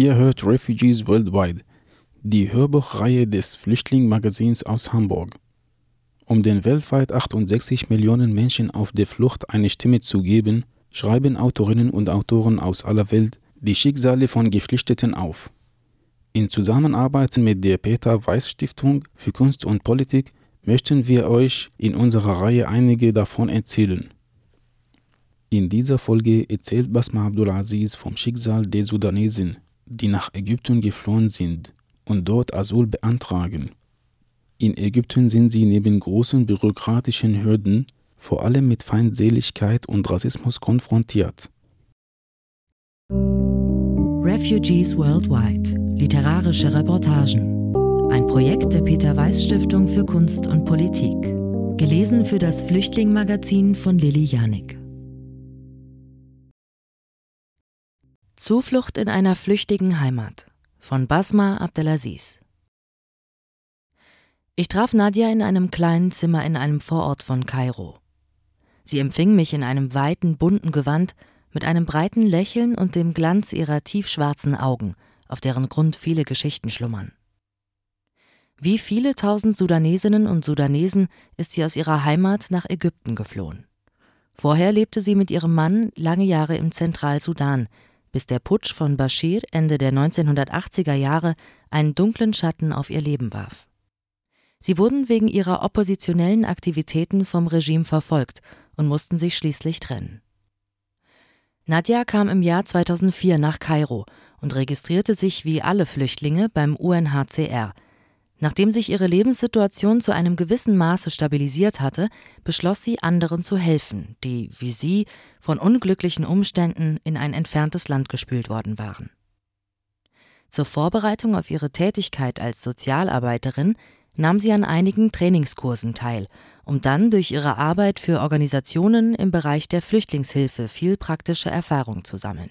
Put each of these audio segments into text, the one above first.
Ihr hört Refugees Worldwide, die Hörbuchreihe des Flüchtlingsmagazins aus Hamburg. Um den weltweit 68 Millionen Menschen auf der Flucht eine Stimme zu geben, schreiben Autorinnen und Autoren aus aller Welt die Schicksale von Geflüchteten auf. In Zusammenarbeit mit der Peter Weiß Stiftung für Kunst und Politik möchten wir euch in unserer Reihe einige davon erzählen. In dieser Folge erzählt Basma Abdulaziz vom Schicksal der Sudanesen, die nach Ägypten geflohen sind und dort Asyl beantragen. In Ägypten sind sie neben großen bürokratischen Hürden vor allem mit Feindseligkeit und Rassismus konfrontiert. Refugees Worldwide Literarische Reportagen. Ein Projekt der Peter Weiß Stiftung für Kunst und Politik. Gelesen für das Flüchtlingmagazin von Lilly Janik. Zuflucht in einer flüchtigen Heimat von Basma Abdelaziz. Ich traf Nadja in einem kleinen Zimmer in einem Vorort von Kairo. Sie empfing mich in einem weiten, bunten Gewand mit einem breiten Lächeln und dem Glanz ihrer tiefschwarzen Augen, auf deren Grund viele Geschichten schlummern. Wie viele tausend Sudanesinnen und Sudanesen ist sie aus ihrer Heimat nach Ägypten geflohen. Vorher lebte sie mit ihrem Mann lange Jahre im Zentralsudan, bis der Putsch von Bashir Ende der 1980er Jahre einen dunklen Schatten auf ihr Leben warf. Sie wurden wegen ihrer oppositionellen Aktivitäten vom Regime verfolgt und mussten sich schließlich trennen. Nadja kam im Jahr 2004 nach Kairo und registrierte sich wie alle Flüchtlinge beim UNHCR. Nachdem sich ihre Lebenssituation zu einem gewissen Maße stabilisiert hatte, beschloss sie, anderen zu helfen, die, wie sie, von unglücklichen Umständen in ein entferntes Land gespült worden waren. Zur Vorbereitung auf ihre Tätigkeit als Sozialarbeiterin nahm sie an einigen Trainingskursen teil, um dann durch ihre Arbeit für Organisationen im Bereich der Flüchtlingshilfe viel praktische Erfahrung zu sammeln.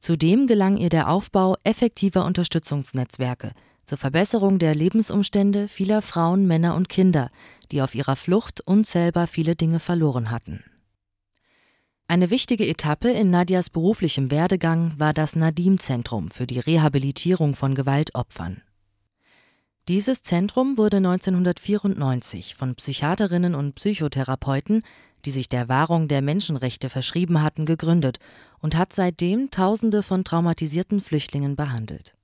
Zudem gelang ihr der Aufbau effektiver Unterstützungsnetzwerke zur Verbesserung der Lebensumstände vieler Frauen, Männer und Kinder, die auf ihrer Flucht unzählbar viele Dinge verloren hatten. Eine wichtige Etappe in Nadias beruflichem Werdegang war das Nadim-Zentrum für die Rehabilitierung von Gewaltopfern. Dieses Zentrum wurde 1994 von Psychiaterinnen und Psychotherapeuten, die sich der Wahrung der Menschenrechte verschrieben hatten, gegründet und hat seitdem Tausende von traumatisierten Flüchtlingen behandelt.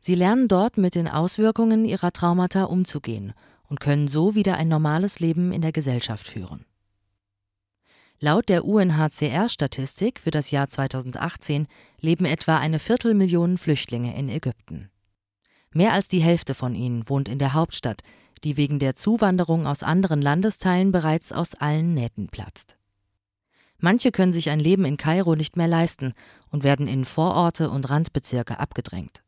Sie lernen dort mit den Auswirkungen ihrer Traumata umzugehen und können so wieder ein normales Leben in der Gesellschaft führen. Laut der UNHCR-Statistik für das Jahr 2018 leben etwa eine Viertelmillion Flüchtlinge in Ägypten. Mehr als die Hälfte von ihnen wohnt in der Hauptstadt, die wegen der Zuwanderung aus anderen Landesteilen bereits aus allen Nähten platzt. Manche können sich ein Leben in Kairo nicht mehr leisten und werden in Vororte und Randbezirke abgedrängt.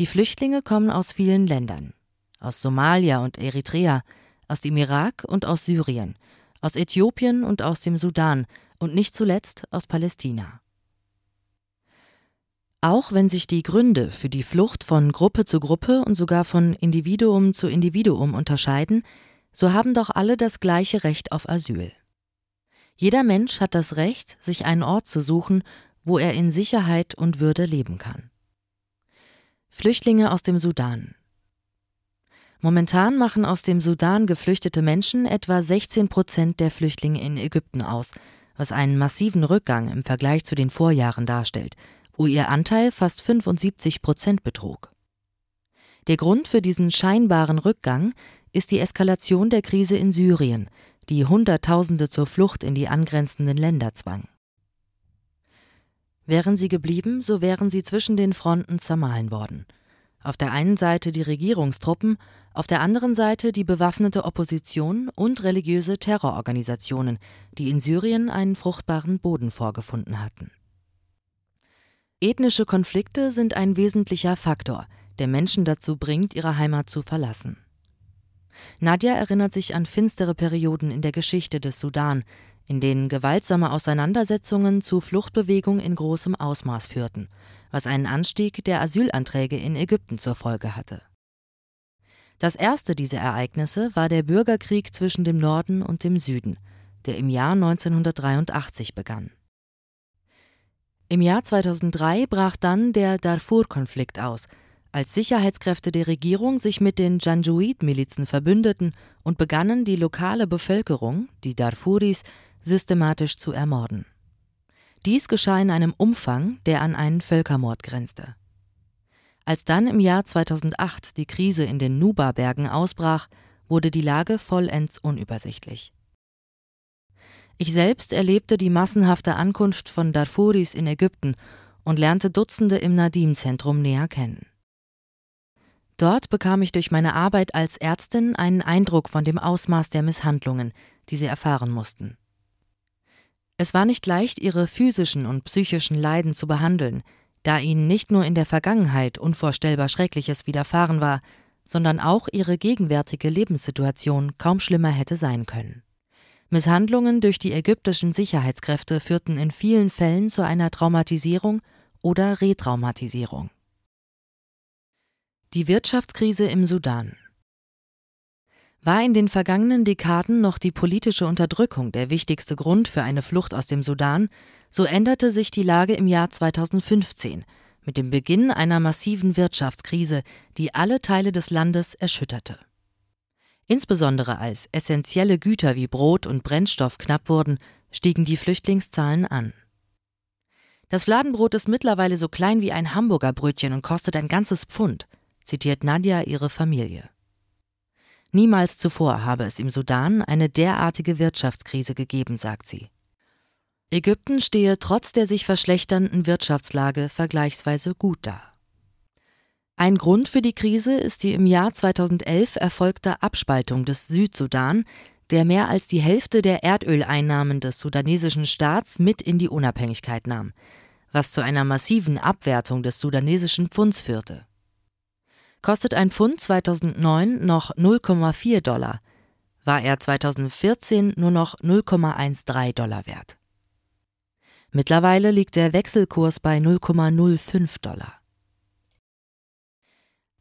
Die Flüchtlinge kommen aus vielen Ländern. Aus Somalia und Eritrea, aus dem Irak und aus Syrien, aus Äthiopien und aus dem Sudan und nicht zuletzt aus Palästina. Auch wenn sich die Gründe für die Flucht von Gruppe zu Gruppe und sogar von Individuum zu Individuum unterscheiden, so haben doch alle das gleiche Recht auf Asyl. Jeder Mensch hat das Recht, sich einen Ort zu suchen, wo er in Sicherheit und Würde leben kann. Flüchtlinge aus dem Sudan. Momentan machen aus dem Sudan geflüchtete Menschen etwa 16 Prozent der Flüchtlinge in Ägypten aus, was einen massiven Rückgang im Vergleich zu den Vorjahren darstellt – wo ihr Anteil fast 75 Prozent betrug. Der Grund für diesen scheinbaren Rückgang ist die Eskalation der Krise in Syrien, die Hunderttausende zur Flucht in die angrenzenden Länder zwang. Wären sie geblieben, so wären sie zwischen den Fronten zermahlen worden. Auf der einen Seite die Regierungstruppen, auf der anderen Seite die bewaffnete Opposition und religiöse Terrororganisationen, die in Syrien einen fruchtbaren Boden vorgefunden hatten. Ethnische Konflikte sind ein wesentlicher Faktor, der Menschen dazu bringt, ihre Heimat zu verlassen. Nadja erinnert sich an finstere Perioden in der Geschichte des Sudan, in denen gewaltsame Auseinandersetzungen zu Fluchtbewegungen in großem Ausmaß führten, was einen Anstieg der Asylanträge in Ägypten zur Folge hatte. Das erste dieser Ereignisse war der Bürgerkrieg zwischen dem Norden und dem Süden, der im Jahr 1983 begann. Im Jahr 2003 brach dann der Darfur-Konflikt aus, als Sicherheitskräfte der Regierung sich mit den Janjaweed-Milizen verbündeten und begannen, die lokale Bevölkerung, die Darfuris, systematisch zu ermorden. Dies geschah in einem Umfang, der an einen Völkermord grenzte. Als dann im Jahr 2008 die Krise in den Nuba-Bergen ausbrach, wurde die Lage vollends unübersichtlich. Ich selbst erlebte die massenhafte Ankunft von Darfuris in Ägypten und lernte Dutzende im Nadim-Zentrum näher kennen. Dort bekam ich durch meine Arbeit als Ärztin einen Eindruck von dem Ausmaß der Misshandlungen, die sie erfahren mussten. Es war nicht leicht, ihre physischen und psychischen Leiden zu behandeln, da ihnen nicht nur in der Vergangenheit unvorstellbar Schreckliches widerfahren war, sondern auch ihre gegenwärtige Lebenssituation kaum schlimmer hätte sein können. Misshandlungen durch die ägyptischen Sicherheitskräfte führten in vielen Fällen zu einer Traumatisierung oder Retraumatisierung. Die Wirtschaftskrise im Sudan war in den vergangenen Dekaden noch die politische Unterdrückung der wichtigste Grund für eine Flucht aus dem Sudan, so änderte sich die Lage im Jahr 2015 mit dem Beginn einer massiven Wirtschaftskrise, die alle Teile des Landes erschütterte. Insbesondere als essentielle Güter wie Brot und Brennstoff knapp wurden, stiegen die Flüchtlingszahlen an. Das Fladenbrot ist mittlerweile so klein wie ein Hamburger Brötchen und kostet ein ganzes Pfund, zitiert Nadja ihre Familie. Niemals zuvor habe es im Sudan eine derartige Wirtschaftskrise gegeben, sagt sie. Ägypten stehe trotz der sich verschlechternden Wirtschaftslage vergleichsweise gut da. Ein Grund für die Krise ist die im Jahr 2011 erfolgte Abspaltung des Südsudan, der mehr als die Hälfte der Erdöleinnahmen des sudanesischen Staats mit in die Unabhängigkeit nahm, was zu einer massiven Abwertung des sudanesischen Pfunds führte. Kostet ein Pfund 2009 noch 0,4 Dollar, war er 2014 nur noch 0,13 Dollar wert. Mittlerweile liegt der Wechselkurs bei 0,05 Dollar.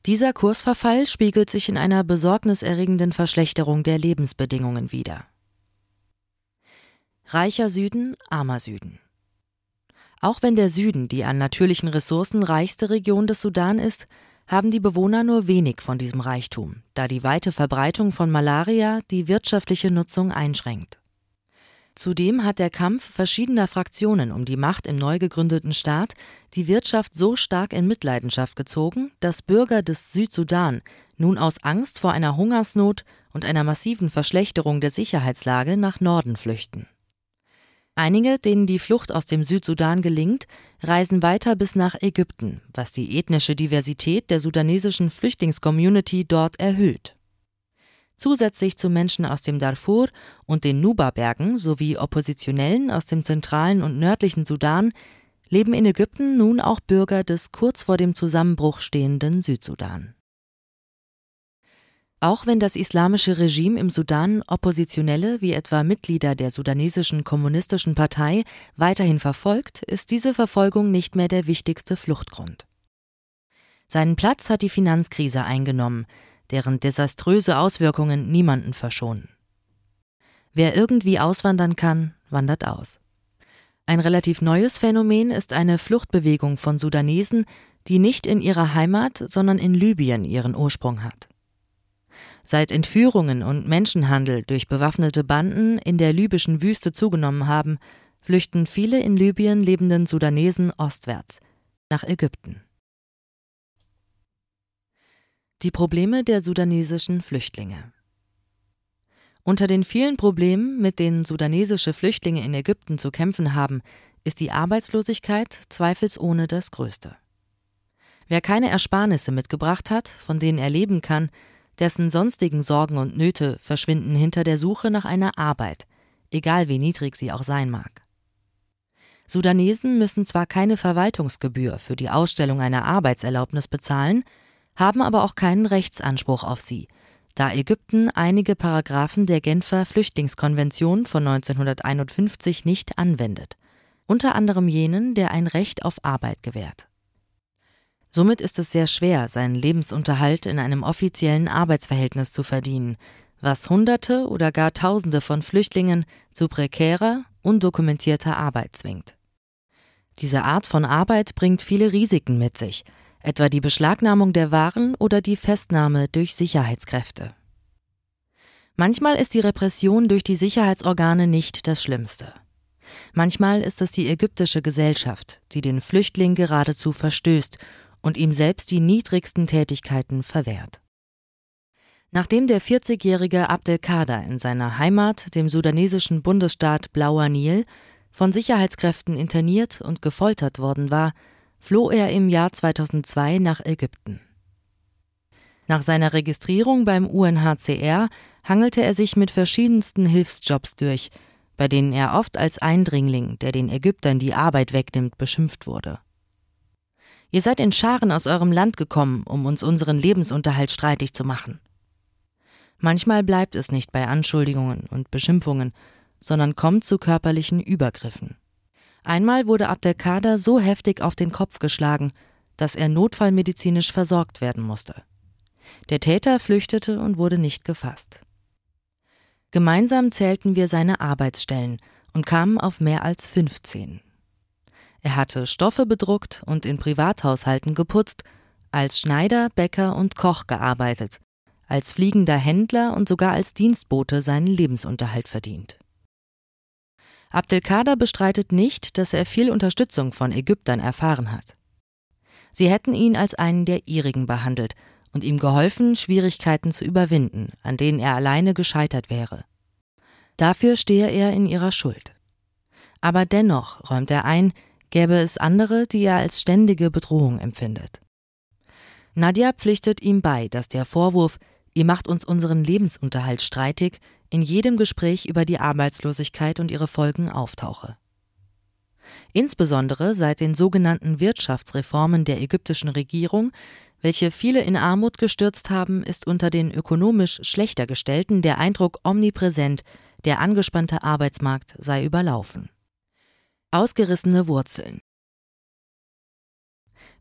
Dieser Kursverfall spiegelt sich in einer besorgniserregenden Verschlechterung der Lebensbedingungen wider. Reicher Süden, armer Süden. Auch wenn der Süden die an natürlichen Ressourcen reichste Region des Sudan ist, haben die Bewohner nur wenig von diesem Reichtum, da die weite Verbreitung von Malaria die wirtschaftliche Nutzung einschränkt. Zudem hat der Kampf verschiedener Fraktionen um die Macht im neu gegründeten Staat die Wirtschaft so stark in Mitleidenschaft gezogen, dass Bürger des Südsudan nun aus Angst vor einer Hungersnot und einer massiven Verschlechterung der Sicherheitslage nach Norden flüchten. Einige, denen die Flucht aus dem Südsudan gelingt, reisen weiter bis nach Ägypten, was die ethnische Diversität der sudanesischen Flüchtlingscommunity dort erhöht. Zusätzlich zu Menschen aus dem Darfur und den Nuba-Bergen sowie Oppositionellen aus dem zentralen und nördlichen Sudan leben in Ägypten nun auch Bürger des kurz vor dem Zusammenbruch stehenden Südsudan. Auch wenn das islamische Regime im Sudan Oppositionelle wie etwa Mitglieder der sudanesischen kommunistischen Partei weiterhin verfolgt, ist diese Verfolgung nicht mehr der wichtigste Fluchtgrund. Seinen Platz hat die Finanzkrise eingenommen, deren desaströse Auswirkungen niemanden verschonen. Wer irgendwie auswandern kann, wandert aus. Ein relativ neues Phänomen ist eine Fluchtbewegung von Sudanesen, die nicht in ihrer Heimat, sondern in Libyen ihren Ursprung hat. Seit Entführungen und Menschenhandel durch bewaffnete Banden in der libyschen Wüste zugenommen haben, flüchten viele in Libyen lebenden Sudanesen ostwärts nach Ägypten. Die Probleme der sudanesischen Flüchtlinge. Unter den vielen Problemen, mit denen sudanesische Flüchtlinge in Ägypten zu kämpfen haben, ist die Arbeitslosigkeit zweifelsohne das größte. Wer keine Ersparnisse mitgebracht hat, von denen er leben kann, dessen sonstigen Sorgen und Nöte verschwinden hinter der Suche nach einer Arbeit, egal wie niedrig sie auch sein mag. Sudanesen müssen zwar keine Verwaltungsgebühr für die Ausstellung einer Arbeitserlaubnis bezahlen, haben aber auch keinen Rechtsanspruch auf sie, da Ägypten einige Paragraphen der Genfer Flüchtlingskonvention von 1951 nicht anwendet, unter anderem jenen, der ein Recht auf Arbeit gewährt. Somit ist es sehr schwer, seinen Lebensunterhalt in einem offiziellen Arbeitsverhältnis zu verdienen, was Hunderte oder gar Tausende von Flüchtlingen zu prekärer, undokumentierter Arbeit zwingt. Diese Art von Arbeit bringt viele Risiken mit sich, etwa die Beschlagnahmung der Waren oder die Festnahme durch Sicherheitskräfte. Manchmal ist die Repression durch die Sicherheitsorgane nicht das Schlimmste. Manchmal ist es die ägyptische Gesellschaft, die den Flüchtling geradezu verstößt und ihm selbst die niedrigsten Tätigkeiten verwehrt. Nachdem der 40-jährige Abdelkader in seiner Heimat, dem sudanesischen Bundesstaat Blauer Nil, von Sicherheitskräften interniert und gefoltert worden war, floh er im Jahr 2002 nach Ägypten. Nach seiner Registrierung beim UNHCR hangelte er sich mit verschiedensten Hilfsjobs durch, bei denen er oft als Eindringling, der den Ägyptern die Arbeit wegnimmt, beschimpft wurde. Ihr seid in Scharen aus eurem Land gekommen, um uns unseren Lebensunterhalt streitig zu machen. Manchmal bleibt es nicht bei Anschuldigungen und Beschimpfungen, sondern kommt zu körperlichen Übergriffen. Einmal wurde Abdelkader so heftig auf den Kopf geschlagen, dass er notfallmedizinisch versorgt werden musste. Der Täter flüchtete und wurde nicht gefasst. Gemeinsam zählten wir seine Arbeitsstellen und kamen auf mehr als 15. Er hatte Stoffe bedruckt und in Privathaushalten geputzt, als Schneider, Bäcker und Koch gearbeitet als fliegender Händler und sogar als Dienstbote seinen Lebensunterhalt verdient. Abdelkader bestreitet nicht, dass er viel Unterstützung von Ägyptern erfahren hat. Sie hätten ihn als einen der ihrigen behandelt und ihm geholfen, Schwierigkeiten zu überwinden, an denen er alleine gescheitert wäre. Dafür stehe er in ihrer Schuld. Aber dennoch, räumt er ein, gäbe es andere, die er als ständige Bedrohung empfindet. Nadja pflichtet ihm bei, dass der Vorwurf, Ihr macht uns unseren Lebensunterhalt streitig, in jedem Gespräch über die Arbeitslosigkeit und ihre Folgen auftauche. Insbesondere seit den sogenannten Wirtschaftsreformen der ägyptischen Regierung, welche viele in Armut gestürzt haben, ist unter den ökonomisch schlechter Gestellten der Eindruck omnipräsent, der angespannte Arbeitsmarkt sei überlaufen. Ausgerissene Wurzeln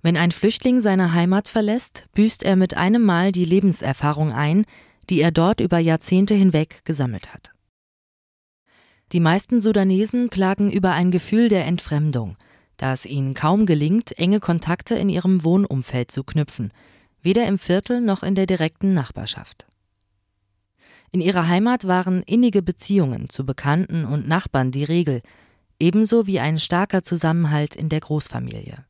wenn ein Flüchtling seine Heimat verlässt, büßt er mit einem Mal die Lebenserfahrung ein, die er dort über Jahrzehnte hinweg gesammelt hat. Die meisten Sudanesen klagen über ein Gefühl der Entfremdung, da es ihnen kaum gelingt, enge Kontakte in ihrem Wohnumfeld zu knüpfen, weder im Viertel noch in der direkten Nachbarschaft. In ihrer Heimat waren innige Beziehungen zu Bekannten und Nachbarn die Regel, ebenso wie ein starker Zusammenhalt in der Großfamilie.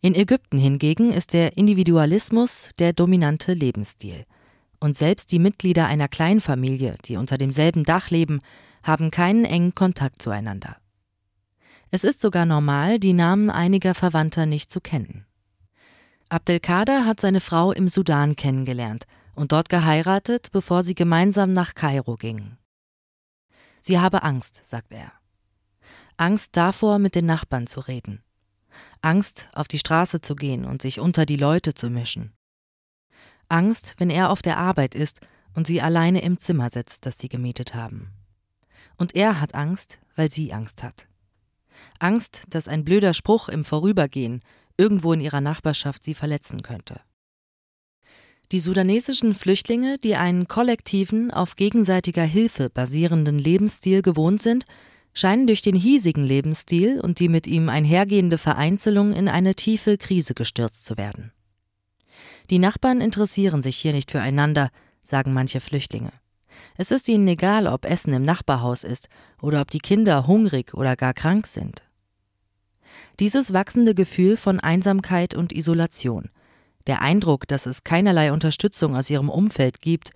In Ägypten hingegen ist der Individualismus der dominante Lebensstil. Und selbst die Mitglieder einer Kleinfamilie, die unter demselben Dach leben, haben keinen engen Kontakt zueinander. Es ist sogar normal, die Namen einiger Verwandter nicht zu kennen. Abdelkader hat seine Frau im Sudan kennengelernt und dort geheiratet, bevor sie gemeinsam nach Kairo gingen. Sie habe Angst, sagt er. Angst davor, mit den Nachbarn zu reden. Angst, auf die Straße zu gehen und sich unter die Leute zu mischen. Angst, wenn er auf der Arbeit ist und sie alleine im Zimmer sitzt, das sie gemietet haben. Und er hat Angst, weil sie Angst hat. Angst, dass ein blöder Spruch im Vorübergehen irgendwo in ihrer Nachbarschaft sie verletzen könnte. Die sudanesischen Flüchtlinge, die einen kollektiven, auf gegenseitiger Hilfe basierenden Lebensstil gewohnt sind, scheinen durch den hiesigen Lebensstil und die mit ihm einhergehende Vereinzelung in eine tiefe Krise gestürzt zu werden. Die Nachbarn interessieren sich hier nicht füreinander, sagen manche Flüchtlinge. Es ist ihnen egal, ob Essen im Nachbarhaus ist oder ob die Kinder hungrig oder gar krank sind. Dieses wachsende Gefühl von Einsamkeit und Isolation, der Eindruck, dass es keinerlei Unterstützung aus ihrem Umfeld gibt,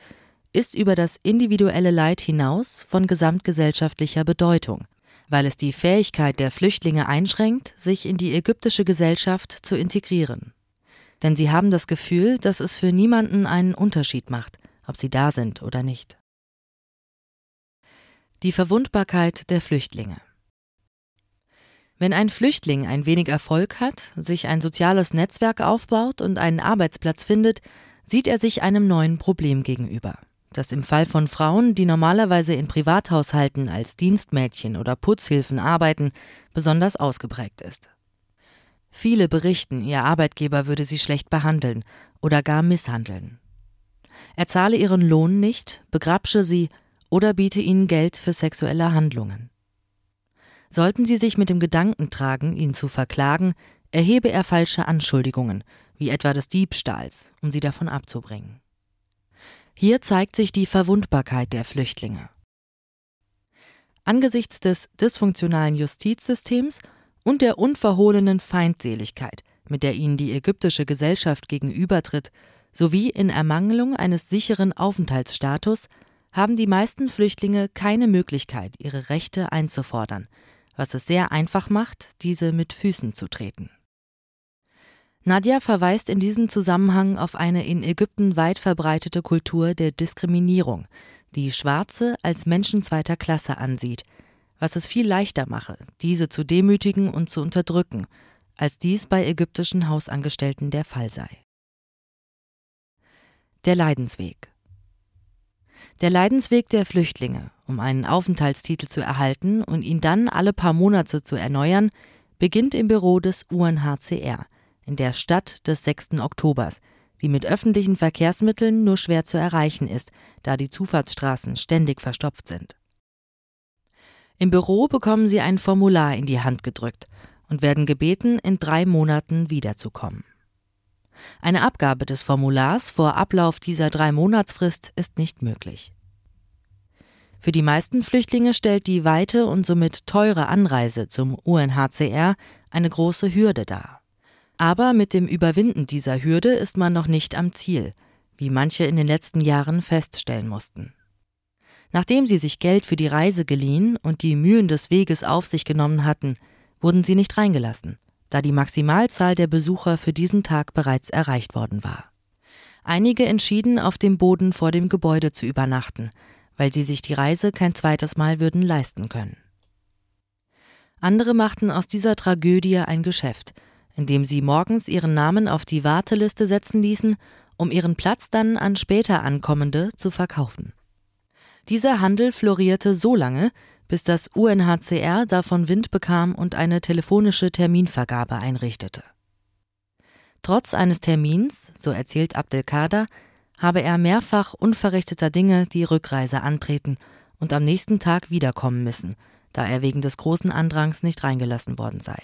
ist über das individuelle Leid hinaus von gesamtgesellschaftlicher Bedeutung, weil es die Fähigkeit der Flüchtlinge einschränkt, sich in die ägyptische Gesellschaft zu integrieren. Denn sie haben das Gefühl, dass es für niemanden einen Unterschied macht, ob sie da sind oder nicht. Die Verwundbarkeit der Flüchtlinge Wenn ein Flüchtling ein wenig Erfolg hat, sich ein soziales Netzwerk aufbaut und einen Arbeitsplatz findet, sieht er sich einem neuen Problem gegenüber das im Fall von Frauen, die normalerweise in Privathaushalten als Dienstmädchen oder Putzhilfen arbeiten, besonders ausgeprägt ist. Viele berichten, ihr Arbeitgeber würde sie schlecht behandeln oder gar misshandeln. Er zahle ihren Lohn nicht, begrapsche sie oder biete ihnen Geld für sexuelle Handlungen. Sollten sie sich mit dem Gedanken tragen, ihn zu verklagen, erhebe er falsche Anschuldigungen, wie etwa des Diebstahls, um sie davon abzubringen. Hier zeigt sich die Verwundbarkeit der Flüchtlinge. Angesichts des dysfunktionalen Justizsystems und der unverhohlenen Feindseligkeit, mit der ihnen die ägyptische Gesellschaft gegenübertritt, sowie in Ermangelung eines sicheren Aufenthaltsstatus haben die meisten Flüchtlinge keine Möglichkeit, ihre Rechte einzufordern, was es sehr einfach macht, diese mit Füßen zu treten. Nadja verweist in diesem Zusammenhang auf eine in Ägypten weit verbreitete Kultur der Diskriminierung, die Schwarze als Menschen zweiter Klasse ansieht, was es viel leichter mache, diese zu demütigen und zu unterdrücken, als dies bei ägyptischen Hausangestellten der Fall sei. Der Leidensweg Der Leidensweg der Flüchtlinge, um einen Aufenthaltstitel zu erhalten und ihn dann alle paar Monate zu erneuern, beginnt im Büro des UNHCR in der Stadt des 6. Oktobers, die mit öffentlichen Verkehrsmitteln nur schwer zu erreichen ist, da die Zufahrtsstraßen ständig verstopft sind. Im Büro bekommen sie ein Formular in die Hand gedrückt und werden gebeten, in drei Monaten wiederzukommen. Eine Abgabe des Formulars vor Ablauf dieser drei Monatsfrist ist nicht möglich. Für die meisten Flüchtlinge stellt die weite und somit teure Anreise zum UNHCR eine große Hürde dar. Aber mit dem Überwinden dieser Hürde ist man noch nicht am Ziel, wie manche in den letzten Jahren feststellen mussten. Nachdem sie sich Geld für die Reise geliehen und die Mühen des Weges auf sich genommen hatten, wurden sie nicht reingelassen, da die Maximalzahl der Besucher für diesen Tag bereits erreicht worden war. Einige entschieden, auf dem Boden vor dem Gebäude zu übernachten, weil sie sich die Reise kein zweites Mal würden leisten können. Andere machten aus dieser Tragödie ein Geschäft – indem sie morgens ihren Namen auf die Warteliste setzen ließen, um ihren Platz dann an später Ankommende zu verkaufen. Dieser Handel florierte so lange, bis das UNHCR davon Wind bekam und eine telefonische Terminvergabe einrichtete. Trotz eines Termins, so erzählt Abdelkader, habe er mehrfach unverrichteter Dinge die Rückreise antreten und am nächsten Tag wiederkommen müssen, da er wegen des großen Andrangs nicht reingelassen worden sei.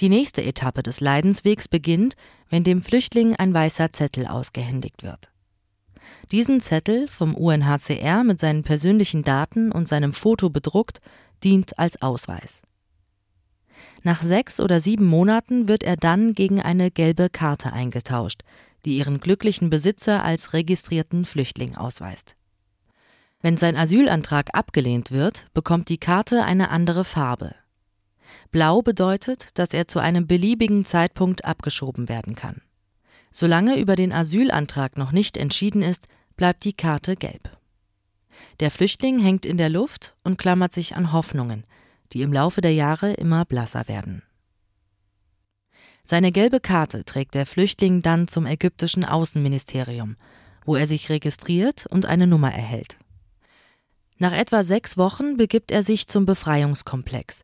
Die nächste Etappe des Leidenswegs beginnt, wenn dem Flüchtling ein weißer Zettel ausgehändigt wird. Diesen Zettel, vom UNHCR mit seinen persönlichen Daten und seinem Foto bedruckt, dient als Ausweis. Nach sechs oder sieben Monaten wird er dann gegen eine gelbe Karte eingetauscht, die ihren glücklichen Besitzer als registrierten Flüchtling ausweist. Wenn sein Asylantrag abgelehnt wird, bekommt die Karte eine andere Farbe, Blau bedeutet, dass er zu einem beliebigen Zeitpunkt abgeschoben werden kann. Solange über den Asylantrag noch nicht entschieden ist, bleibt die Karte gelb. Der Flüchtling hängt in der Luft und klammert sich an Hoffnungen, die im Laufe der Jahre immer blasser werden. Seine gelbe Karte trägt der Flüchtling dann zum ägyptischen Außenministerium, wo er sich registriert und eine Nummer erhält. Nach etwa sechs Wochen begibt er sich zum Befreiungskomplex,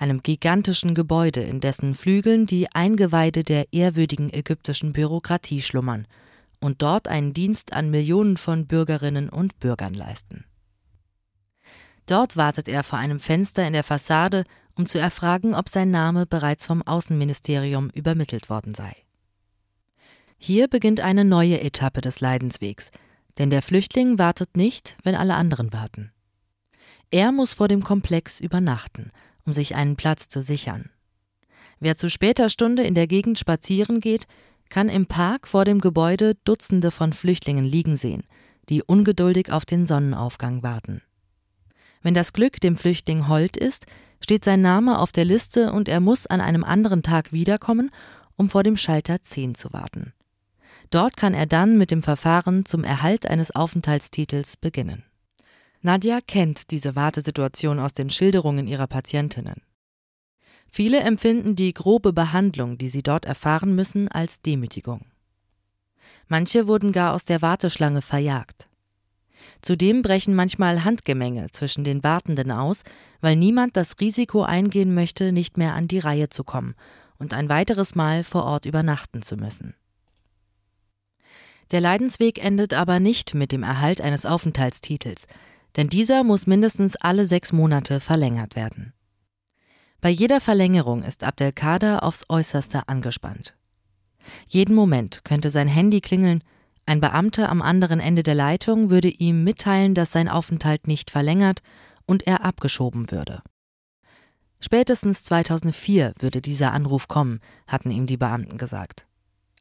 einem gigantischen Gebäude, in dessen Flügeln die Eingeweide der ehrwürdigen ägyptischen Bürokratie schlummern und dort einen Dienst an Millionen von Bürgerinnen und Bürgern leisten. Dort wartet er vor einem Fenster in der Fassade, um zu erfragen, ob sein Name bereits vom Außenministerium übermittelt worden sei. Hier beginnt eine neue Etappe des Leidenswegs, denn der Flüchtling wartet nicht, wenn alle anderen warten. Er muss vor dem Komplex übernachten um sich einen Platz zu sichern. Wer zu später Stunde in der Gegend spazieren geht, kann im Park vor dem Gebäude Dutzende von Flüchtlingen liegen sehen, die ungeduldig auf den Sonnenaufgang warten. Wenn das Glück dem Flüchtling hold ist, steht sein Name auf der Liste und er muss an einem anderen Tag wiederkommen, um vor dem Schalter 10 zu warten. Dort kann er dann mit dem Verfahren zum Erhalt eines Aufenthaltstitels beginnen. Nadja kennt diese Wartesituation aus den Schilderungen ihrer Patientinnen. Viele empfinden die grobe Behandlung, die sie dort erfahren müssen, als Demütigung. Manche wurden gar aus der Warteschlange verjagt. Zudem brechen manchmal Handgemenge zwischen den Wartenden aus, weil niemand das Risiko eingehen möchte, nicht mehr an die Reihe zu kommen und ein weiteres Mal vor Ort übernachten zu müssen. Der Leidensweg endet aber nicht mit dem Erhalt eines Aufenthaltstitels, denn dieser muss mindestens alle sechs Monate verlängert werden. Bei jeder Verlängerung ist Abdelkader aufs äußerste angespannt. Jeden Moment könnte sein Handy klingeln, ein Beamter am anderen Ende der Leitung würde ihm mitteilen, dass sein Aufenthalt nicht verlängert und er abgeschoben würde. Spätestens 2004 würde dieser Anruf kommen, hatten ihm die Beamten gesagt.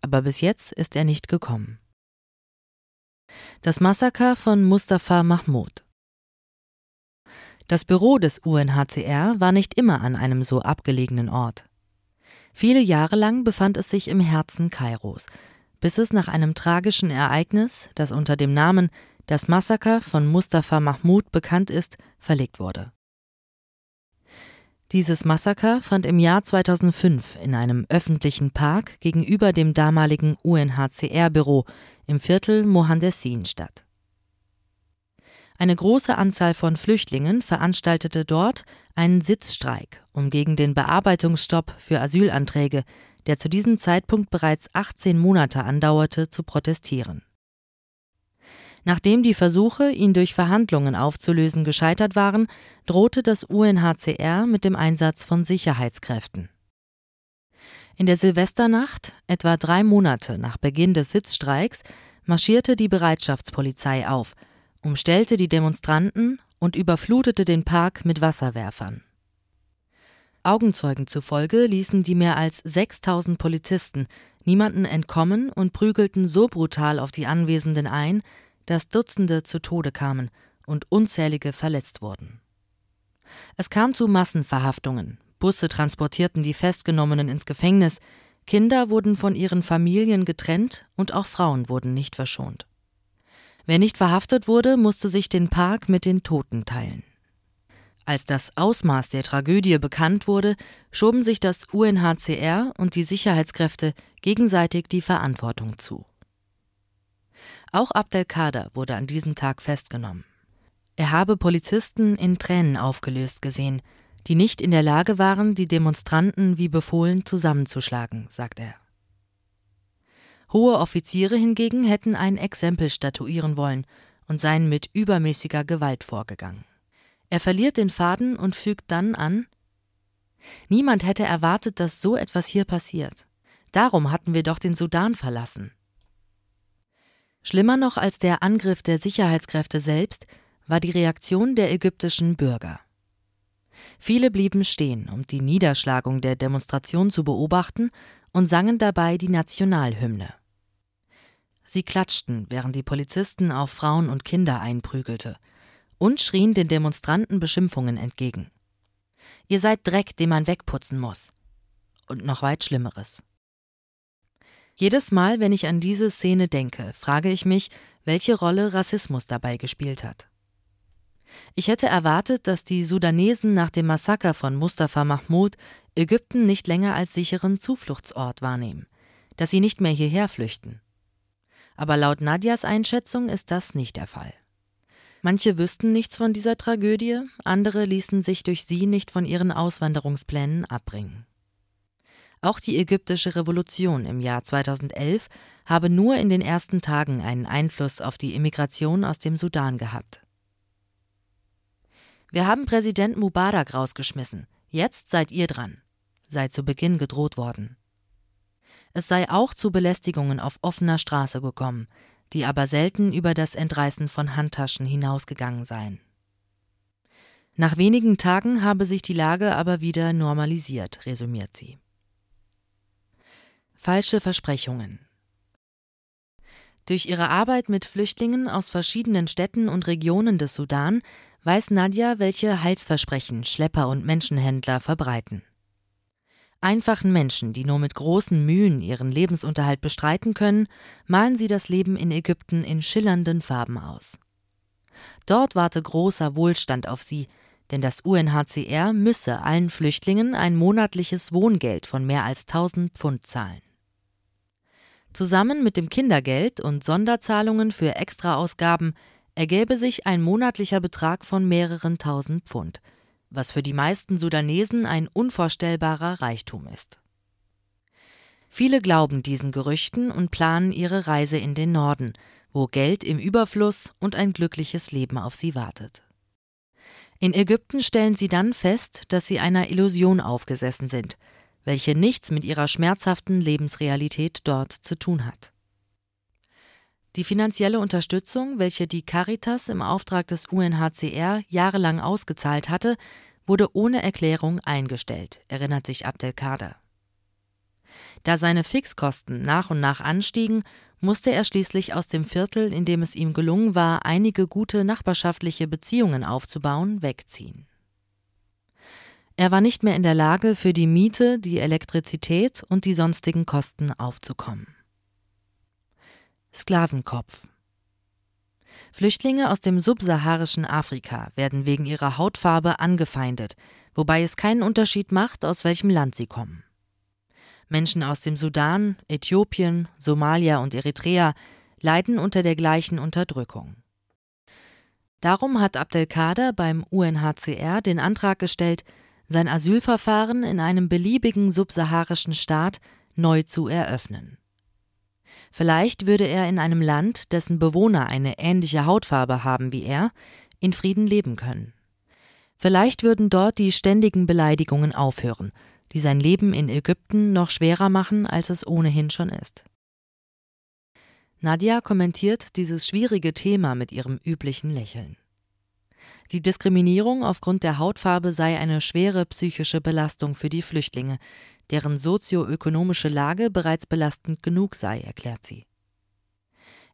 Aber bis jetzt ist er nicht gekommen. Das Massaker von Mustafa Mahmoud. Das Büro des UNHCR war nicht immer an einem so abgelegenen Ort. Viele Jahre lang befand es sich im Herzen Kairos, bis es nach einem tragischen Ereignis, das unter dem Namen das Massaker von Mustafa Mahmoud bekannt ist, verlegt wurde. Dieses Massaker fand im Jahr 2005 in einem öffentlichen Park gegenüber dem damaligen UNHCR-Büro im Viertel Mohandesin statt. Eine große Anzahl von Flüchtlingen veranstaltete dort einen Sitzstreik, um gegen den Bearbeitungsstopp für Asylanträge, der zu diesem Zeitpunkt bereits 18 Monate andauerte, zu protestieren. Nachdem die Versuche, ihn durch Verhandlungen aufzulösen, gescheitert waren, drohte das UNHCR mit dem Einsatz von Sicherheitskräften. In der Silvesternacht, etwa drei Monate nach Beginn des Sitzstreiks, marschierte die Bereitschaftspolizei auf, umstellte die Demonstranten und überflutete den Park mit Wasserwerfern. Augenzeugen zufolge ließen die mehr als 6000 Polizisten niemanden entkommen und prügelten so brutal auf die Anwesenden ein, dass Dutzende zu Tode kamen und unzählige verletzt wurden. Es kam zu Massenverhaftungen, Busse transportierten die Festgenommenen ins Gefängnis, Kinder wurden von ihren Familien getrennt und auch Frauen wurden nicht verschont. Wer nicht verhaftet wurde, musste sich den Park mit den Toten teilen. Als das Ausmaß der Tragödie bekannt wurde, schoben sich das UNHCR und die Sicherheitskräfte gegenseitig die Verantwortung zu. Auch Abdelkader wurde an diesem Tag festgenommen. Er habe Polizisten in Tränen aufgelöst gesehen, die nicht in der Lage waren, die Demonstranten wie befohlen zusammenzuschlagen, sagt er. Hohe Offiziere hingegen hätten ein Exempel statuieren wollen und seien mit übermäßiger Gewalt vorgegangen. Er verliert den Faden und fügt dann an Niemand hätte erwartet, dass so etwas hier passiert. Darum hatten wir doch den Sudan verlassen. Schlimmer noch als der Angriff der Sicherheitskräfte selbst war die Reaktion der ägyptischen Bürger. Viele blieben stehen, um die Niederschlagung der Demonstration zu beobachten und sangen dabei die Nationalhymne. Sie klatschten, während die Polizisten auf Frauen und Kinder einprügelte, und schrien den Demonstranten Beschimpfungen entgegen. Ihr seid Dreck, den man wegputzen muss. Und noch weit Schlimmeres. Jedes Mal, wenn ich an diese Szene denke, frage ich mich, welche Rolle Rassismus dabei gespielt hat. Ich hätte erwartet, dass die Sudanesen nach dem Massaker von Mustafa Mahmoud Ägypten nicht länger als sicheren Zufluchtsort wahrnehmen, dass sie nicht mehr hierher flüchten. Aber laut Nadias Einschätzung ist das nicht der Fall. Manche wüssten nichts von dieser Tragödie, andere ließen sich durch sie nicht von ihren Auswanderungsplänen abbringen. Auch die ägyptische Revolution im Jahr 2011 habe nur in den ersten Tagen einen Einfluss auf die Immigration aus dem Sudan gehabt. Wir haben Präsident Mubarak rausgeschmissen. Jetzt seid ihr dran, sei zu Beginn gedroht worden. Es sei auch zu Belästigungen auf offener Straße gekommen, die aber selten über das Entreißen von Handtaschen hinausgegangen seien. Nach wenigen Tagen habe sich die Lage aber wieder normalisiert, resümiert sie. Falsche Versprechungen. Durch ihre Arbeit mit Flüchtlingen aus verschiedenen Städten und Regionen des Sudan weiß Nadja, welche Heilsversprechen Schlepper und Menschenhändler verbreiten. Einfachen Menschen, die nur mit großen Mühen ihren Lebensunterhalt bestreiten können, malen sie das Leben in Ägypten in schillernden Farben aus. Dort warte großer Wohlstand auf sie, denn das UNHCR müsse allen Flüchtlingen ein monatliches Wohngeld von mehr als 1000 Pfund zahlen. Zusammen mit dem Kindergeld und Sonderzahlungen für Extraausgaben ergäbe sich ein monatlicher Betrag von mehreren tausend Pfund, was für die meisten Sudanesen ein unvorstellbarer Reichtum ist. Viele glauben diesen Gerüchten und planen ihre Reise in den Norden, wo Geld im Überfluss und ein glückliches Leben auf sie wartet. In Ägypten stellen sie dann fest, dass sie einer Illusion aufgesessen sind, welche nichts mit ihrer schmerzhaften Lebensrealität dort zu tun hat. Die finanzielle Unterstützung, welche die Caritas im Auftrag des UNHCR jahrelang ausgezahlt hatte, wurde ohne Erklärung eingestellt, erinnert sich Abdelkader. Da seine Fixkosten nach und nach anstiegen, musste er schließlich aus dem Viertel, in dem es ihm gelungen war, einige gute nachbarschaftliche Beziehungen aufzubauen, wegziehen. Er war nicht mehr in der Lage, für die Miete, die Elektrizität und die sonstigen Kosten aufzukommen. Sklavenkopf Flüchtlinge aus dem subsaharischen Afrika werden wegen ihrer Hautfarbe angefeindet, wobei es keinen Unterschied macht, aus welchem Land sie kommen. Menschen aus dem Sudan, Äthiopien, Somalia und Eritrea leiden unter der gleichen Unterdrückung. Darum hat Abdelkader beim UNHCR den Antrag gestellt, sein Asylverfahren in einem beliebigen subsaharischen Staat neu zu eröffnen. Vielleicht würde er in einem Land, dessen Bewohner eine ähnliche Hautfarbe haben wie er, in Frieden leben können. Vielleicht würden dort die ständigen Beleidigungen aufhören, die sein Leben in Ägypten noch schwerer machen, als es ohnehin schon ist. Nadja kommentiert dieses schwierige Thema mit ihrem üblichen Lächeln. Die Diskriminierung aufgrund der Hautfarbe sei eine schwere psychische Belastung für die Flüchtlinge, deren sozioökonomische Lage bereits belastend genug sei, erklärt sie.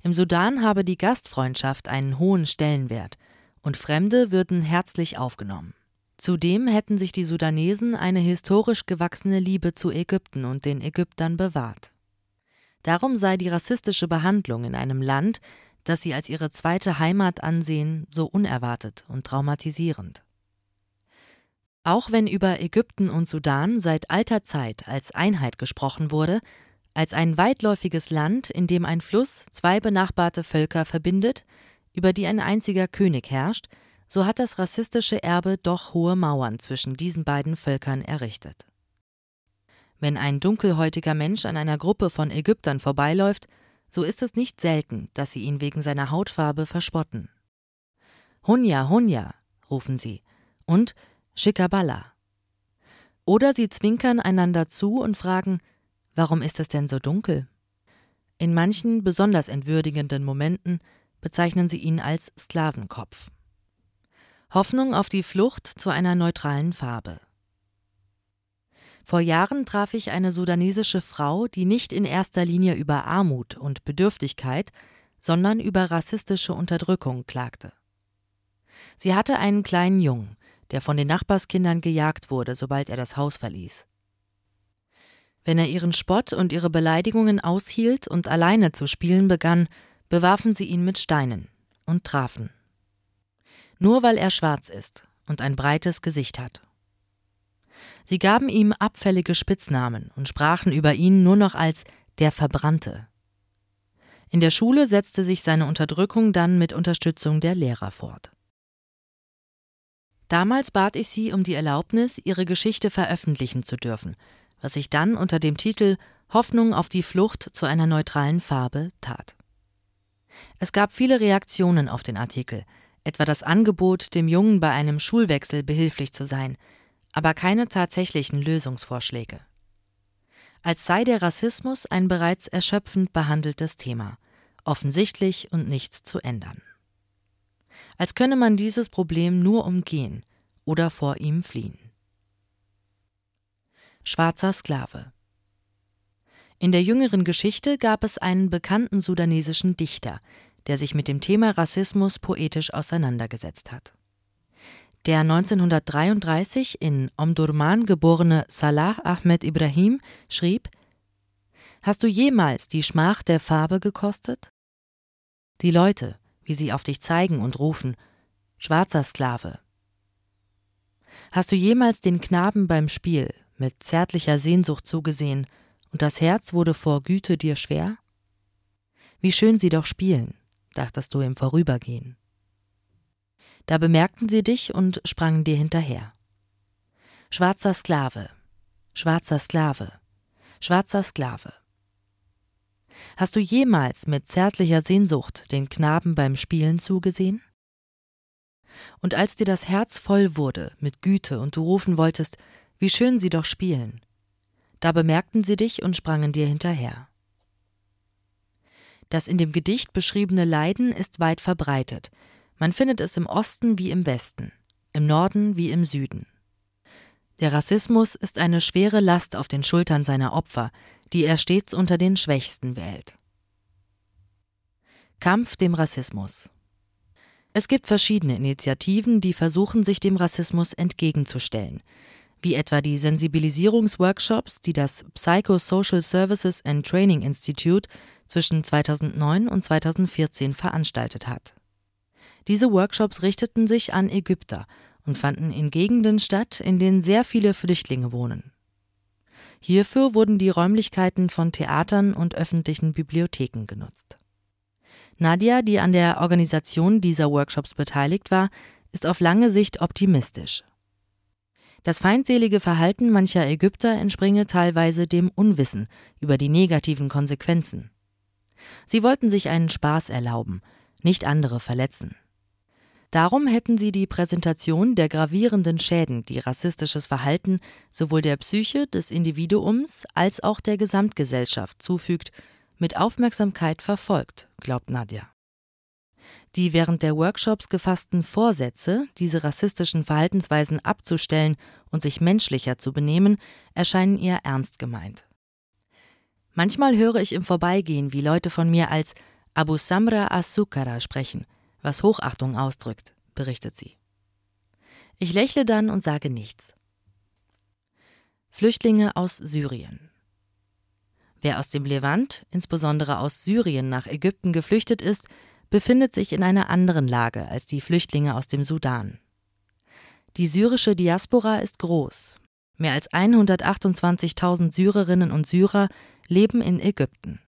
Im Sudan habe die Gastfreundschaft einen hohen Stellenwert und Fremde würden herzlich aufgenommen. Zudem hätten sich die Sudanesen eine historisch gewachsene Liebe zu Ägypten und den Ägyptern bewahrt. Darum sei die rassistische Behandlung in einem Land, das sie als ihre zweite Heimat ansehen, so unerwartet und traumatisierend. Auch wenn über Ägypten und Sudan seit alter Zeit als Einheit gesprochen wurde, als ein weitläufiges Land, in dem ein Fluss zwei benachbarte Völker verbindet, über die ein einziger König herrscht, so hat das rassistische Erbe doch hohe Mauern zwischen diesen beiden Völkern errichtet. Wenn ein dunkelhäutiger Mensch an einer Gruppe von Ägyptern vorbeiläuft, so ist es nicht selten, dass sie ihn wegen seiner Hautfarbe verspotten. Hunja, Hunja, rufen sie, und Shikabala. Oder sie zwinkern einander zu und fragen, warum ist es denn so dunkel? In manchen besonders entwürdigenden Momenten bezeichnen sie ihn als Sklavenkopf. Hoffnung auf die Flucht zu einer neutralen Farbe. Vor Jahren traf ich eine sudanesische Frau, die nicht in erster Linie über Armut und Bedürftigkeit, sondern über rassistische Unterdrückung klagte. Sie hatte einen kleinen Jungen, der von den Nachbarskindern gejagt wurde, sobald er das Haus verließ. Wenn er ihren Spott und ihre Beleidigungen aushielt und alleine zu spielen begann, bewarfen sie ihn mit Steinen und trafen nur weil er schwarz ist und ein breites Gesicht hat. Sie gaben ihm abfällige Spitznamen und sprachen über ihn nur noch als der Verbrannte. In der Schule setzte sich seine Unterdrückung dann mit Unterstützung der Lehrer fort. Damals bat ich sie um die Erlaubnis, ihre Geschichte veröffentlichen zu dürfen, was ich dann unter dem Titel Hoffnung auf die Flucht zu einer neutralen Farbe tat. Es gab viele Reaktionen auf den Artikel, etwa das Angebot, dem Jungen bei einem Schulwechsel behilflich zu sein, aber keine tatsächlichen Lösungsvorschläge. Als sei der Rassismus ein bereits erschöpfend behandeltes Thema, offensichtlich und nicht zu ändern. Als könne man dieses Problem nur umgehen oder vor ihm fliehen. Schwarzer Sklave in der jüngeren Geschichte gab es einen bekannten sudanesischen Dichter, der sich mit dem Thema Rassismus poetisch auseinandergesetzt hat. Der 1933 in Omdurman geborene Salah Ahmed Ibrahim schrieb Hast du jemals die Schmach der Farbe gekostet? Die Leute, wie sie auf dich zeigen und rufen, schwarzer Sklave. Hast du jemals den Knaben beim Spiel mit zärtlicher Sehnsucht zugesehen, und das Herz wurde vor Güte dir schwer? Wie schön sie doch spielen, dachtest du im Vorübergehen. Da bemerkten sie dich und sprangen dir hinterher. Schwarzer Sklave, schwarzer Sklave, schwarzer Sklave. Hast du jemals mit zärtlicher Sehnsucht den Knaben beim Spielen zugesehen? Und als dir das Herz voll wurde mit Güte und du rufen wolltest, wie schön sie doch spielen, da bemerkten sie dich und sprangen dir hinterher. Das in dem Gedicht beschriebene Leiden ist weit verbreitet. Man findet es im Osten wie im Westen, im Norden wie im Süden. Der Rassismus ist eine schwere Last auf den Schultern seiner Opfer, die er stets unter den Schwächsten wählt. Kampf dem Rassismus Es gibt verschiedene Initiativen, die versuchen, sich dem Rassismus entgegenzustellen, wie etwa die Sensibilisierungsworkshops, die das Psychosocial Services and Training Institute zwischen 2009 und 2014 veranstaltet hat. Diese Workshops richteten sich an Ägypter und fanden in Gegenden statt, in denen sehr viele Flüchtlinge wohnen. Hierfür wurden die Räumlichkeiten von Theatern und öffentlichen Bibliotheken genutzt. Nadia, die an der Organisation dieser Workshops beteiligt war, ist auf lange Sicht optimistisch. Das feindselige Verhalten mancher Ägypter entspringe teilweise dem Unwissen über die negativen Konsequenzen. Sie wollten sich einen Spaß erlauben, nicht andere verletzen. Darum hätten sie die Präsentation der gravierenden Schäden, die rassistisches Verhalten sowohl der Psyche des Individuums als auch der Gesamtgesellschaft zufügt, mit Aufmerksamkeit verfolgt, glaubt Nadja. Die während der Workshops gefassten Vorsätze, diese rassistischen Verhaltensweisen abzustellen und sich menschlicher zu benehmen, erscheinen ihr ernst gemeint. Manchmal höre ich im Vorbeigehen, wie Leute von mir als Abu Samra Asukara sprechen, was Hochachtung ausdrückt, berichtet sie. Ich lächle dann und sage nichts. Flüchtlinge aus Syrien. Wer aus dem Levant, insbesondere aus Syrien, nach Ägypten geflüchtet ist, befindet sich in einer anderen Lage als die Flüchtlinge aus dem Sudan. Die syrische Diaspora ist groß. Mehr als 128.000 Syrerinnen und Syrer leben in Ägypten.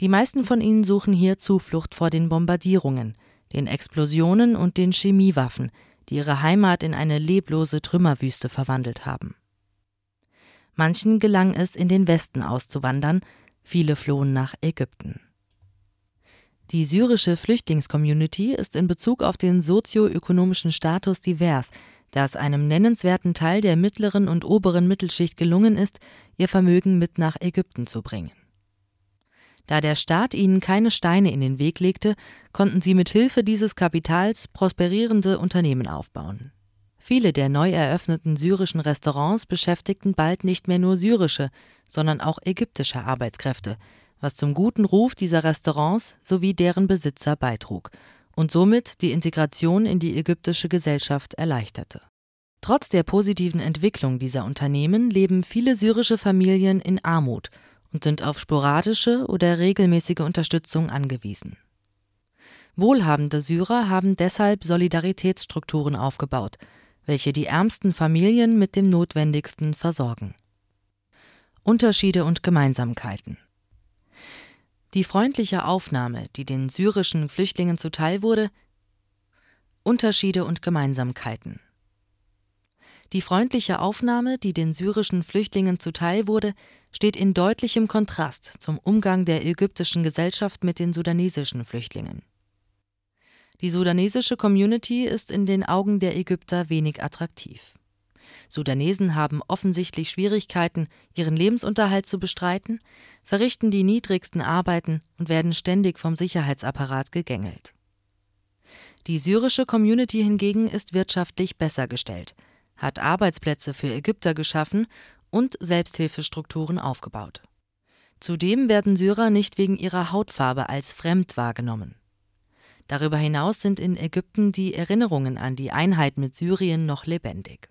Die meisten von ihnen suchen hier Zuflucht vor den Bombardierungen, den Explosionen und den Chemiewaffen, die ihre Heimat in eine leblose Trümmerwüste verwandelt haben. Manchen gelang es, in den Westen auszuwandern, viele flohen nach Ägypten. Die syrische Flüchtlingscommunity ist in Bezug auf den sozioökonomischen Status divers, da es einem nennenswerten Teil der mittleren und oberen Mittelschicht gelungen ist, ihr Vermögen mit nach Ägypten zu bringen. Da der Staat ihnen keine Steine in den Weg legte, konnten sie mit Hilfe dieses Kapitals prosperierende Unternehmen aufbauen. Viele der neu eröffneten syrischen Restaurants beschäftigten bald nicht mehr nur syrische, sondern auch ägyptische Arbeitskräfte, was zum guten Ruf dieser Restaurants sowie deren Besitzer beitrug und somit die Integration in die ägyptische Gesellschaft erleichterte. Trotz der positiven Entwicklung dieser Unternehmen leben viele syrische Familien in Armut und sind auf sporadische oder regelmäßige Unterstützung angewiesen. Wohlhabende Syrer haben deshalb Solidaritätsstrukturen aufgebaut, welche die ärmsten Familien mit dem Notwendigsten versorgen. Unterschiede und Gemeinsamkeiten Die freundliche Aufnahme, die den syrischen Flüchtlingen zuteil wurde, Unterschiede und Gemeinsamkeiten die freundliche Aufnahme, die den syrischen Flüchtlingen zuteil wurde, steht in deutlichem Kontrast zum Umgang der ägyptischen Gesellschaft mit den sudanesischen Flüchtlingen. Die sudanesische Community ist in den Augen der Ägypter wenig attraktiv. Sudanesen haben offensichtlich Schwierigkeiten, ihren Lebensunterhalt zu bestreiten, verrichten die niedrigsten Arbeiten und werden ständig vom Sicherheitsapparat gegängelt. Die syrische Community hingegen ist wirtschaftlich besser gestellt, hat Arbeitsplätze für Ägypter geschaffen und Selbsthilfestrukturen aufgebaut. Zudem werden Syrer nicht wegen ihrer Hautfarbe als fremd wahrgenommen. Darüber hinaus sind in Ägypten die Erinnerungen an die Einheit mit Syrien noch lebendig.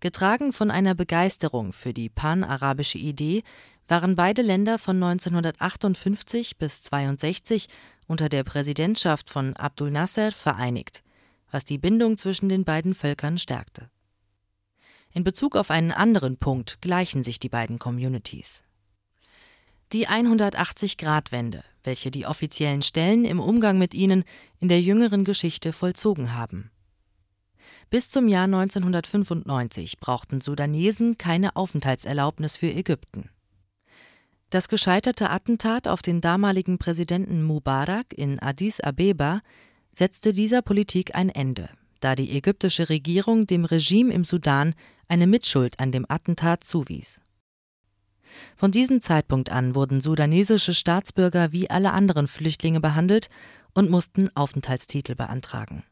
Getragen von einer Begeisterung für die panarabische Idee waren beide Länder von 1958 bis 1962 unter der Präsidentschaft von Abdul Nasser vereinigt was die Bindung zwischen den beiden Völkern stärkte. In Bezug auf einen anderen Punkt gleichen sich die beiden Communities. Die 180-Grad-Wende, welche die offiziellen Stellen im Umgang mit ihnen in der jüngeren Geschichte vollzogen haben. Bis zum Jahr 1995 brauchten Sudanesen keine Aufenthaltserlaubnis für Ägypten. Das gescheiterte Attentat auf den damaligen Präsidenten Mubarak in Addis Abeba setzte dieser Politik ein Ende, da die ägyptische Regierung dem Regime im Sudan eine Mitschuld an dem Attentat zuwies. Von diesem Zeitpunkt an wurden sudanesische Staatsbürger wie alle anderen Flüchtlinge behandelt und mussten Aufenthaltstitel beantragen.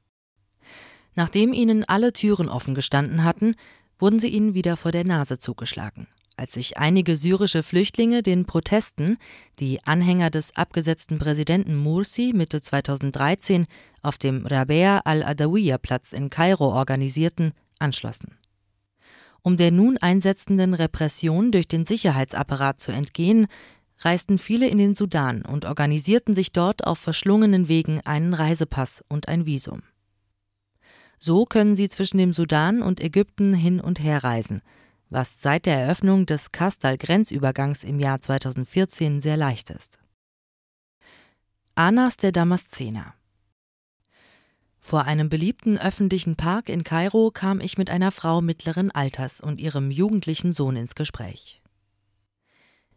Nachdem ihnen alle Türen offen gestanden hatten, wurden sie ihnen wieder vor der Nase zugeschlagen. Als sich einige syrische Flüchtlinge den Protesten, die Anhänger des abgesetzten Präsidenten Mursi Mitte 2013 auf dem Rabea al-Adawiya-Platz in Kairo organisierten, anschlossen. Um der nun einsetzenden Repression durch den Sicherheitsapparat zu entgehen, reisten viele in den Sudan und organisierten sich dort auf verschlungenen Wegen einen Reisepass und ein Visum. So können sie zwischen dem Sudan und Ägypten hin und her reisen, was seit der Eröffnung des Kastal-Grenzübergangs im Jahr 2014 sehr leicht ist. Anas der Damaszener Vor einem beliebten öffentlichen Park in Kairo kam ich mit einer Frau mittleren Alters und ihrem jugendlichen Sohn ins Gespräch.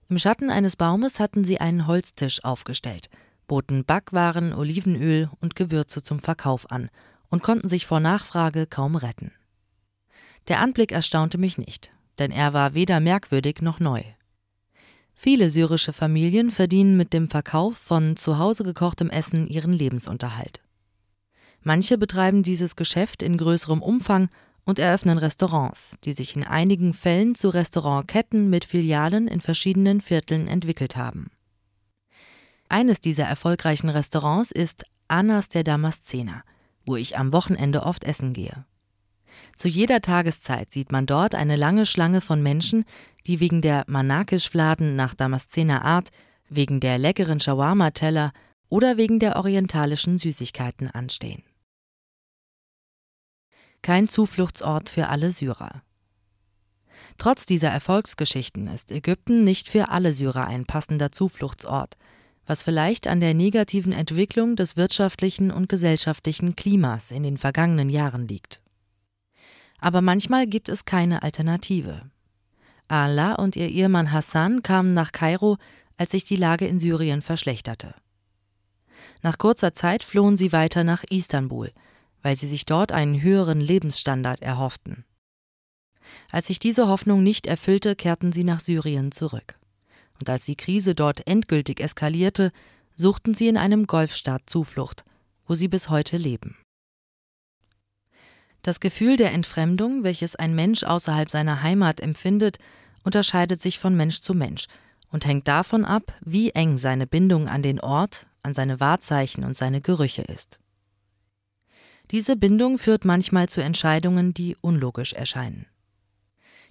Im Schatten eines Baumes hatten sie einen Holztisch aufgestellt, boten Backwaren, Olivenöl und Gewürze zum Verkauf an und konnten sich vor Nachfrage kaum retten. Der Anblick erstaunte mich nicht denn er war weder merkwürdig noch neu. Viele syrische Familien verdienen mit dem Verkauf von zu Hause gekochtem Essen ihren Lebensunterhalt. Manche betreiben dieses Geschäft in größerem Umfang und eröffnen Restaurants, die sich in einigen Fällen zu Restaurantketten mit Filialen in verschiedenen Vierteln entwickelt haben. Eines dieser erfolgreichen Restaurants ist Anas der Damaszener, wo ich am Wochenende oft essen gehe. Zu jeder Tageszeit sieht man dort eine lange Schlange von Menschen, die wegen der Manakisch-Fladen nach Damaszener Art, wegen der leckeren Shawarma-Teller oder wegen der orientalischen Süßigkeiten anstehen. Kein Zufluchtsort für alle Syrer. Trotz dieser Erfolgsgeschichten ist Ägypten nicht für alle Syrer ein passender Zufluchtsort, was vielleicht an der negativen Entwicklung des wirtschaftlichen und gesellschaftlichen Klimas in den vergangenen Jahren liegt. Aber manchmal gibt es keine Alternative. Ala und ihr Ehemann Hassan kamen nach Kairo, als sich die Lage in Syrien verschlechterte. Nach kurzer Zeit flohen sie weiter nach Istanbul, weil sie sich dort einen höheren Lebensstandard erhofften. Als sich diese Hoffnung nicht erfüllte, kehrten sie nach Syrien zurück. Und als die Krise dort endgültig eskalierte, suchten sie in einem Golfstaat Zuflucht, wo sie bis heute leben. Das Gefühl der Entfremdung, welches ein Mensch außerhalb seiner Heimat empfindet, unterscheidet sich von Mensch zu Mensch und hängt davon ab, wie eng seine Bindung an den Ort, an seine Wahrzeichen und seine Gerüche ist. Diese Bindung führt manchmal zu Entscheidungen, die unlogisch erscheinen.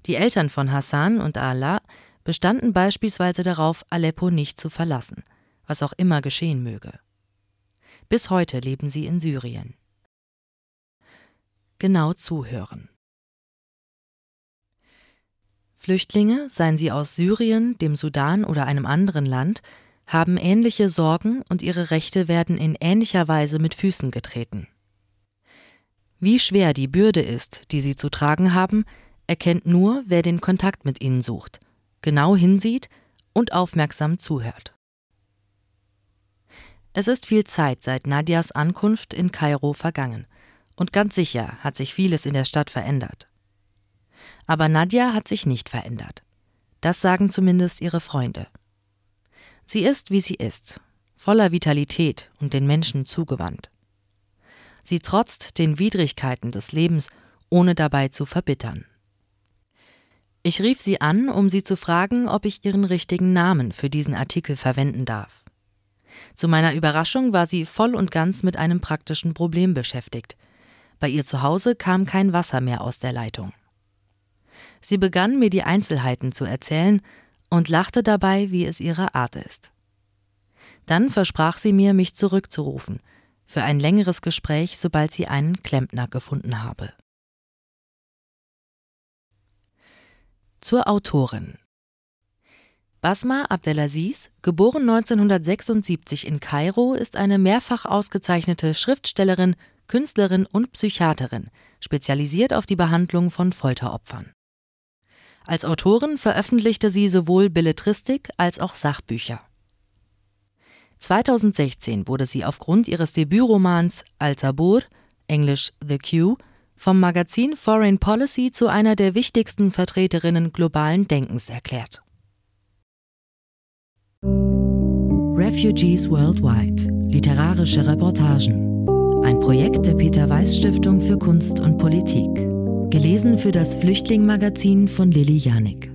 Die Eltern von Hassan und Allah bestanden beispielsweise darauf, Aleppo nicht zu verlassen, was auch immer geschehen möge. Bis heute leben sie in Syrien genau zuhören. Flüchtlinge, seien sie aus Syrien, dem Sudan oder einem anderen Land, haben ähnliche Sorgen und ihre Rechte werden in ähnlicher Weise mit Füßen getreten. Wie schwer die Bürde ist, die sie zu tragen haben, erkennt nur, wer den Kontakt mit ihnen sucht, genau hinsieht und aufmerksam zuhört. Es ist viel Zeit seit Nadias Ankunft in Kairo vergangen. Und ganz sicher hat sich vieles in der Stadt verändert. Aber Nadja hat sich nicht verändert. Das sagen zumindest ihre Freunde. Sie ist, wie sie ist, voller Vitalität und den Menschen zugewandt. Sie trotzt den Widrigkeiten des Lebens, ohne dabei zu verbittern. Ich rief sie an, um sie zu fragen, ob ich ihren richtigen Namen für diesen Artikel verwenden darf. Zu meiner Überraschung war sie voll und ganz mit einem praktischen Problem beschäftigt, bei ihr zu Hause kam kein Wasser mehr aus der Leitung. Sie begann mir die Einzelheiten zu erzählen und lachte dabei, wie es ihre Art ist. Dann versprach sie mir, mich zurückzurufen, für ein längeres Gespräch, sobald sie einen Klempner gefunden habe. Zur Autorin Basma Abdelaziz, geboren 1976 in Kairo, ist eine mehrfach ausgezeichnete Schriftstellerin, Künstlerin und Psychiaterin, spezialisiert auf die Behandlung von Folteropfern. Als Autorin veröffentlichte sie sowohl Belletristik als auch Sachbücher. 2016 wurde sie aufgrund ihres Debütromans Al-Tabur, englisch The Q, vom Magazin Foreign Policy zu einer der wichtigsten Vertreterinnen globalen Denkens erklärt. Refugees Worldwide Literarische Reportagen. Ein Projekt der Peter Weiß Stiftung für Kunst und Politik. Gelesen für das Flüchtlingmagazin von Lilly Janik.